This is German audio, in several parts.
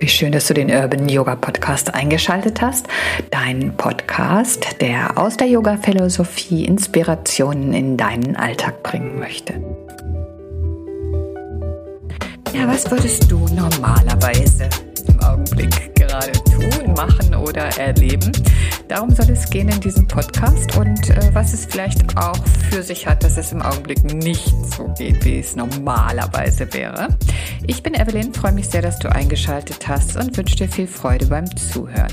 Wie schön, dass du den Urban Yoga Podcast eingeschaltet hast. Dein Podcast, der aus der Yoga-Philosophie Inspirationen in deinen Alltag bringen möchte. Ja, was würdest du normalerweise im Augenblick gerade tun, machen oder erleben? Darum soll es gehen in diesem Podcast und äh, was es vielleicht auch für sich hat, dass es im Augenblick nicht so geht, wie es normalerweise wäre. Ich bin Evelyn, freue mich sehr, dass du eingeschaltet hast und wünsche dir viel Freude beim Zuhören.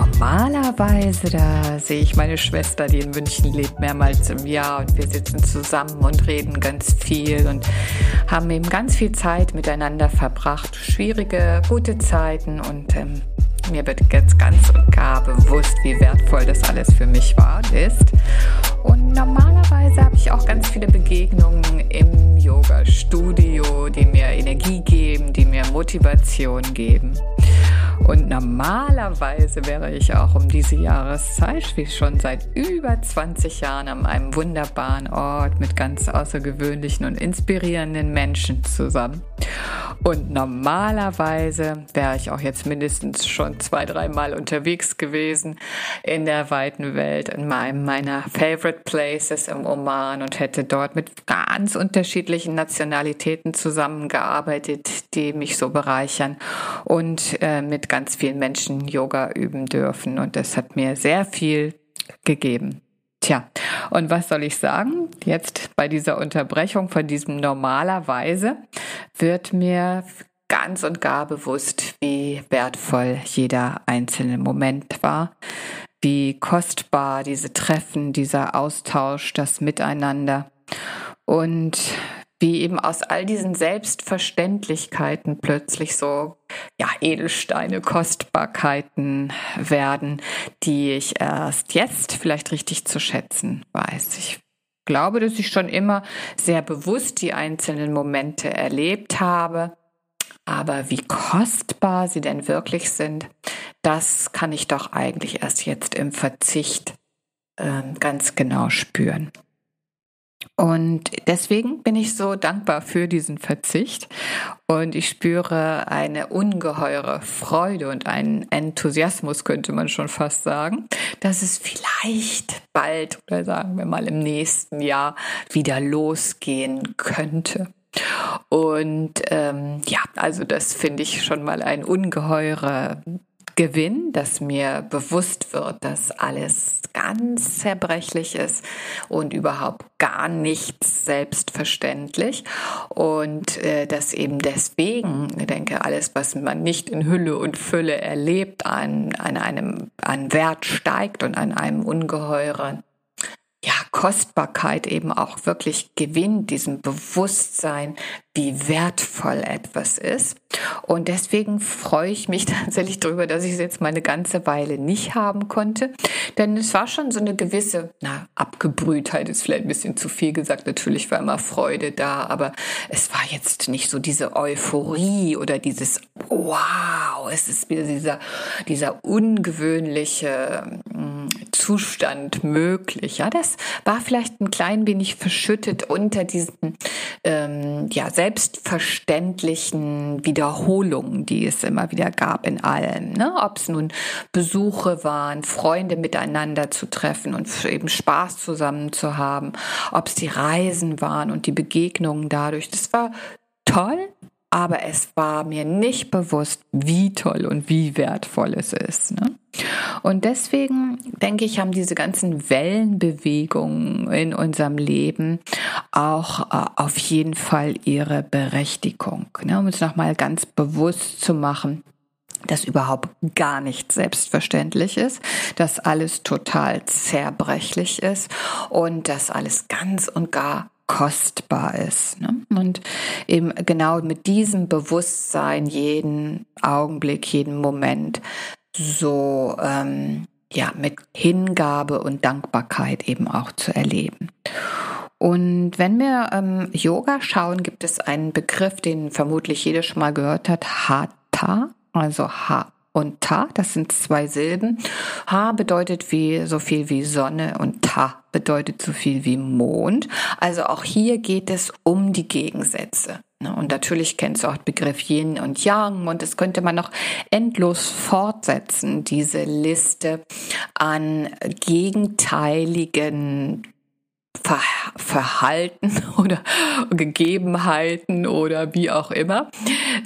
Normalerweise, da sehe ich meine Schwester, die in München lebt, mehrmals im Jahr und wir sitzen zusammen und reden ganz viel und haben eben ganz viel Zeit miteinander verbracht. Schwierige, gute Zeiten und ähm, mir wird jetzt ganz und gar bewusst, wie wertvoll das alles für mich war und ist. Und normalerweise habe ich auch ganz viele Begegnungen im Yoga-Studio, die mir Energie geben, die mir Motivation geben. Und normalerweise wäre ich auch um diese Jahreszeit, wie schon seit über 20 Jahren, an einem wunderbaren Ort mit ganz außergewöhnlichen und inspirierenden Menschen zusammen. Und normalerweise wäre ich auch jetzt mindestens schon zwei, dreimal unterwegs gewesen in der weiten Welt, in meinem meiner Favorite Places im Oman und hätte dort mit ganz unterschiedlichen Nationalitäten zusammengearbeitet, die mich so bereichern und äh, mit ganz vielen Menschen Yoga üben dürfen. Und das hat mir sehr viel gegeben. Tja, und was soll ich sagen? Jetzt bei dieser Unterbrechung von diesem normalerweise wird mir ganz und gar bewusst, wie wertvoll jeder einzelne Moment war, wie kostbar diese Treffen, dieser Austausch, das Miteinander und wie eben aus all diesen Selbstverständlichkeiten plötzlich so ja, Edelsteine, Kostbarkeiten werden, die ich erst jetzt vielleicht richtig zu schätzen weiß. Ich glaube, dass ich schon immer sehr bewusst die einzelnen Momente erlebt habe. Aber wie kostbar sie denn wirklich sind, das kann ich doch eigentlich erst jetzt im Verzicht äh, ganz genau spüren. Und deswegen bin ich so dankbar für diesen Verzicht und ich spüre eine ungeheure Freude und einen Enthusiasmus, könnte man schon fast sagen, dass es vielleicht bald oder sagen wir mal im nächsten Jahr wieder losgehen könnte. Und ähm, ja, also das finde ich schon mal ein ungeheurer Gewinn, dass mir bewusst wird, dass alles ganz zerbrechlich ist und überhaupt gar nichts selbstverständlich. Und äh, dass eben deswegen, ich denke, alles, was man nicht in Hülle und Fülle erlebt, an, an einem an Wert steigt und an einem ungeheuren Kostbarkeit eben auch wirklich gewinnt, diesem Bewusstsein, wie wertvoll etwas ist. Und deswegen freue ich mich tatsächlich darüber, dass ich es jetzt mal eine ganze Weile nicht haben konnte. Denn es war schon so eine gewisse, na, Abgebrühtheit ist vielleicht ein bisschen zu viel gesagt. Natürlich war immer Freude da, aber es war jetzt nicht so diese Euphorie oder dieses Wow, es ist wieder dieser, dieser ungewöhnliche, Zustand möglich. Ja, das war vielleicht ein klein wenig verschüttet unter diesen ähm, ja, selbstverständlichen Wiederholungen, die es immer wieder gab in allem. Ne? Ob es nun Besuche waren, Freunde miteinander zu treffen und eben Spaß zusammen zu haben, ob es die Reisen waren und die Begegnungen dadurch. Das war toll, aber es war mir nicht bewusst, wie toll und wie wertvoll es ist. Ne? Und deswegen denke ich, haben diese ganzen Wellenbewegungen in unserem Leben auch äh, auf jeden Fall ihre Berechtigung, ne? um uns nochmal ganz bewusst zu machen, dass überhaupt gar nicht selbstverständlich ist, dass alles total zerbrechlich ist und dass alles ganz und gar kostbar ist. Ne? Und eben genau mit diesem Bewusstsein jeden Augenblick, jeden Moment so ähm, ja mit Hingabe und Dankbarkeit eben auch zu erleben. Und wenn wir ähm, Yoga schauen, gibt es einen Begriff, den vermutlich jeder schon mal gehört hat, Hatha, also H und Ta, das sind zwei Silben. Ha bedeutet wie so viel wie Sonne und Ta bedeutet so viel wie Mond. Also auch hier geht es um die Gegensätze. Ne? Und natürlich kennst du auch den Begriff Yin und Yang und das könnte man noch endlos fortsetzen, diese Liste an gegenteiligen Ver Verhalten oder Gegebenheiten oder wie auch immer,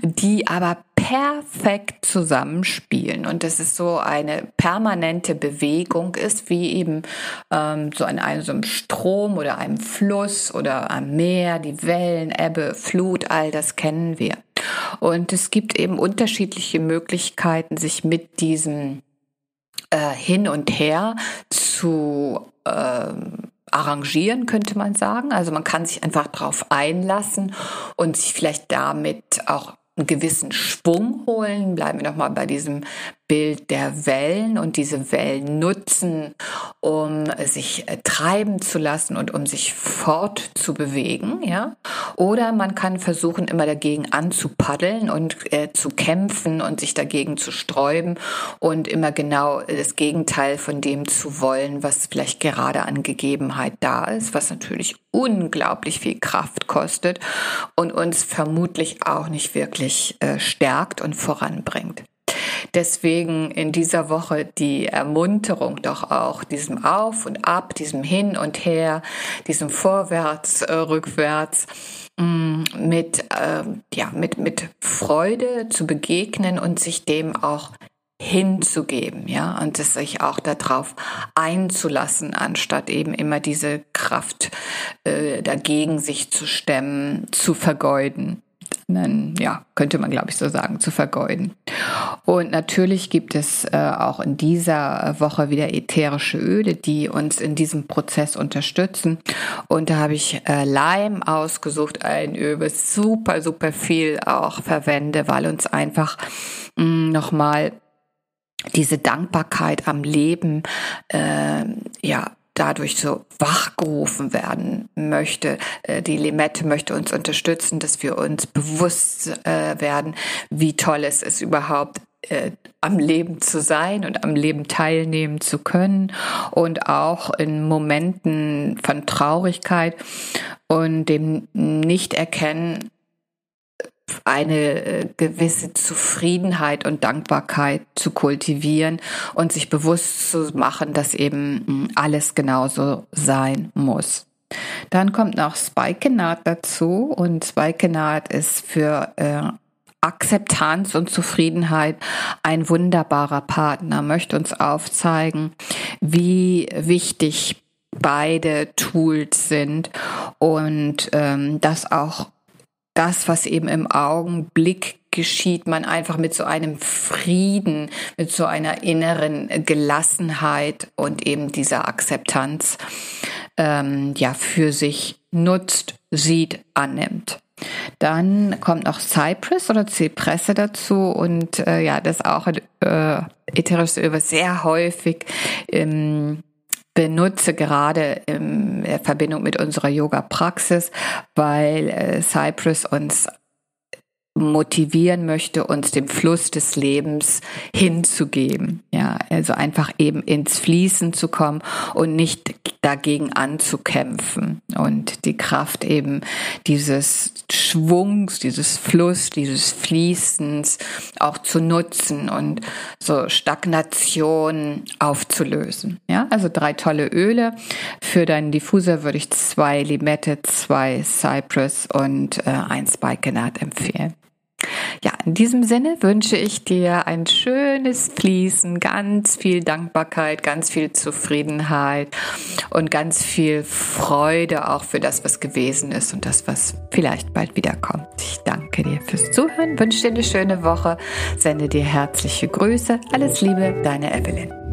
die aber perfekt zusammenspielen und dass es so eine permanente Bewegung ist, wie eben ähm, so an einem, so einem Strom oder einem Fluss oder am Meer, die Wellen, Ebbe, Flut, all das kennen wir. Und es gibt eben unterschiedliche Möglichkeiten, sich mit diesem äh, Hin und Her zu ähm, arrangieren, könnte man sagen. Also man kann sich einfach darauf einlassen und sich vielleicht damit auch einen gewissen Schwung holen. Bleiben wir nochmal bei diesem Bild der Wellen und diese Wellen nutzen, um sich äh, treiben zu lassen und um sich fortzubewegen, ja. Oder man kann versuchen, immer dagegen anzupaddeln und äh, zu kämpfen und sich dagegen zu sträuben und immer genau das Gegenteil von dem zu wollen, was vielleicht gerade an Gegebenheit da ist, was natürlich unglaublich viel Kraft kostet und uns vermutlich auch nicht wirklich äh, stärkt und voranbringt. Deswegen in dieser Woche die Ermunterung doch auch diesem Auf und Ab, diesem Hin und Her, diesem Vorwärts, äh, Rückwärts mm, mit, äh, ja, mit, mit Freude zu begegnen und sich dem auch hinzugeben, ja, und es sich auch darauf einzulassen, anstatt eben immer diese Kraft äh, dagegen sich zu stemmen, zu vergeuden ja, könnte man glaube ich so sagen, zu vergeuden. Und natürlich gibt es äh, auch in dieser Woche wieder ätherische Öle, die uns in diesem Prozess unterstützen. Und da habe ich äh, Leim ausgesucht, ein Öl, was super, super viel auch verwende, weil uns einfach mm, nochmal diese Dankbarkeit am Leben äh, ja dadurch so wachgerufen werden möchte. Äh, die Limette möchte uns unterstützen, dass wir uns bewusst äh, werden, wie toll es ist überhaupt äh, am Leben zu sein und am Leben teilnehmen zu können und auch in Momenten von Traurigkeit und dem Nicht-Erkennen eine äh, gewisse Zufriedenheit und Dankbarkeit zu kultivieren und sich bewusst zu machen, dass eben hm, alles genauso sein muss. Dann kommt noch Spikenard dazu und Spikenard ist für äh, Akzeptanz und Zufriedenheit ein wunderbarer Partner, möchte uns aufzeigen, wie wichtig beide Tools sind und ähm, dass auch das, was eben im Augenblick geschieht, man einfach mit so einem Frieden, mit so einer inneren Gelassenheit und eben dieser Akzeptanz ähm, ja für sich nutzt, sieht, annimmt. Dann kommt noch Cypress oder Zypresse dazu und äh, ja, das auch äh, ätherisches Öl, sehr häufig im benutze gerade in Verbindung mit unserer Yoga-Praxis, weil äh, Cypress uns motivieren möchte, uns dem Fluss des Lebens hinzugeben. Ja, also einfach eben ins Fließen zu kommen und nicht dagegen anzukämpfen und die Kraft eben dieses Schwungs, dieses Fluss, dieses Fließens auch zu nutzen und so Stagnation aufzulösen. Ja, also drei tolle Öle. Für deinen Diffuser würde ich zwei Limette, zwei Cypress und äh, ein Spikenard empfehlen. Ja, in diesem Sinne wünsche ich dir ein schönes Fließen, ganz viel Dankbarkeit, ganz viel Zufriedenheit und ganz viel Freude auch für das, was gewesen ist und das, was vielleicht bald wiederkommt. Ich danke dir fürs Zuhören, wünsche dir eine schöne Woche, sende dir herzliche Grüße. Alles Liebe, deine Evelyn.